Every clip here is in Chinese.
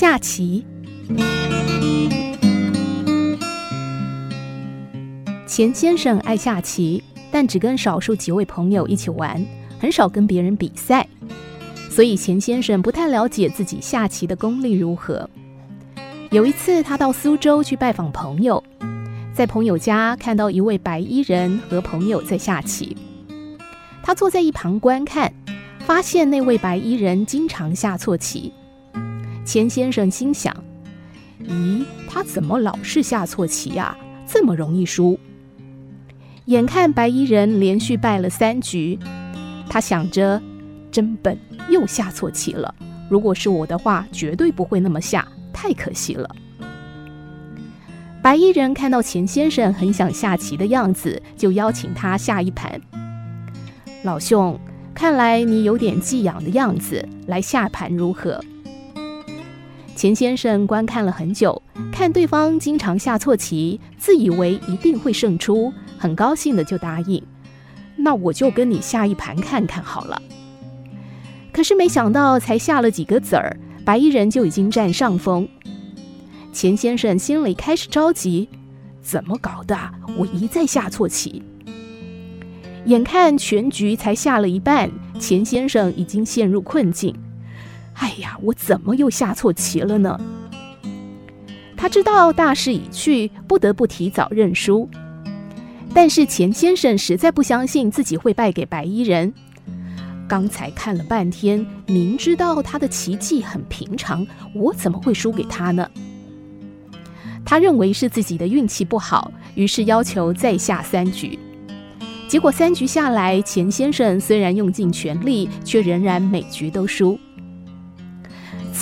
下棋。钱先生爱下棋，但只跟少数几位朋友一起玩，很少跟别人比赛，所以钱先生不太了解自己下棋的功力如何。有一次，他到苏州去拜访朋友，在朋友家看到一位白衣人和朋友在下棋，他坐在一旁观看，发现那位白衣人经常下错棋。钱先生心想：“咦，他怎么老是下错棋呀？这么容易输。”眼看白衣人连续败了三局，他想着：“真笨，又下错棋了。如果是我的话，绝对不会那么下。”太可惜了。白衣人看到钱先生很想下棋的样子，就邀请他下一盘。老兄，看来你有点技痒的样子，来下盘如何？钱先生观看了很久，看对方经常下错棋，自以为一定会胜出，很高兴的就答应：“那我就跟你下一盘看看好了。”可是没想到，才下了几个子儿。白衣人就已经占上风，钱先生心里开始着急，怎么搞的？我一再下错棋。眼看全局才下了一半，钱先生已经陷入困境。哎呀，我怎么又下错棋了呢？他知道大势已去，不得不提早认输。但是钱先生实在不相信自己会败给白衣人。刚才看了半天，明知道他的棋技很平常，我怎么会输给他呢？他认为是自己的运气不好，于是要求再下三局。结果三局下来，钱先生虽然用尽全力，却仍然每局都输。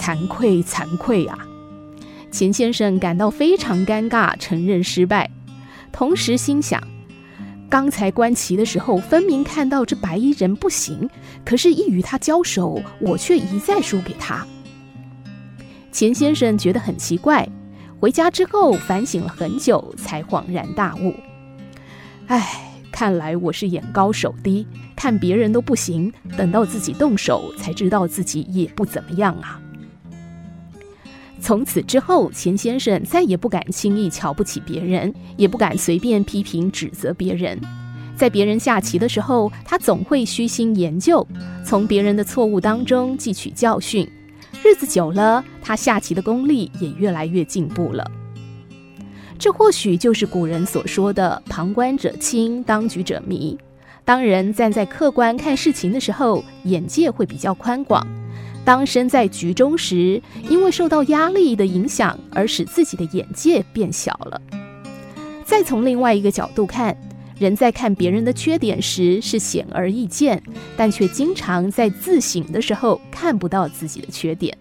惭愧，惭愧啊！钱先生感到非常尴尬，承认失败，同时心想。刚才观棋的时候，分明看到这白衣人不行，可是，一与他交手，我却一再输给他。钱先生觉得很奇怪，回家之后反省了很久，才恍然大悟。唉，看来我是眼高手低，看别人都不行，等到自己动手，才知道自己也不怎么样啊。从此之后，钱先生再也不敢轻易瞧不起别人，也不敢随便批评指责别人。在别人下棋的时候，他总会虚心研究，从别人的错误当中汲取教训。日子久了，他下棋的功力也越来越进步了。这或许就是古人所说的“旁观者清，当局者迷”。当人站在客观看事情的时候，眼界会比较宽广。当身在局中时，因为受到压力的影响而使自己的眼界变小了。再从另外一个角度看，人在看别人的缺点时是显而易见，但却经常在自省的时候看不到自己的缺点。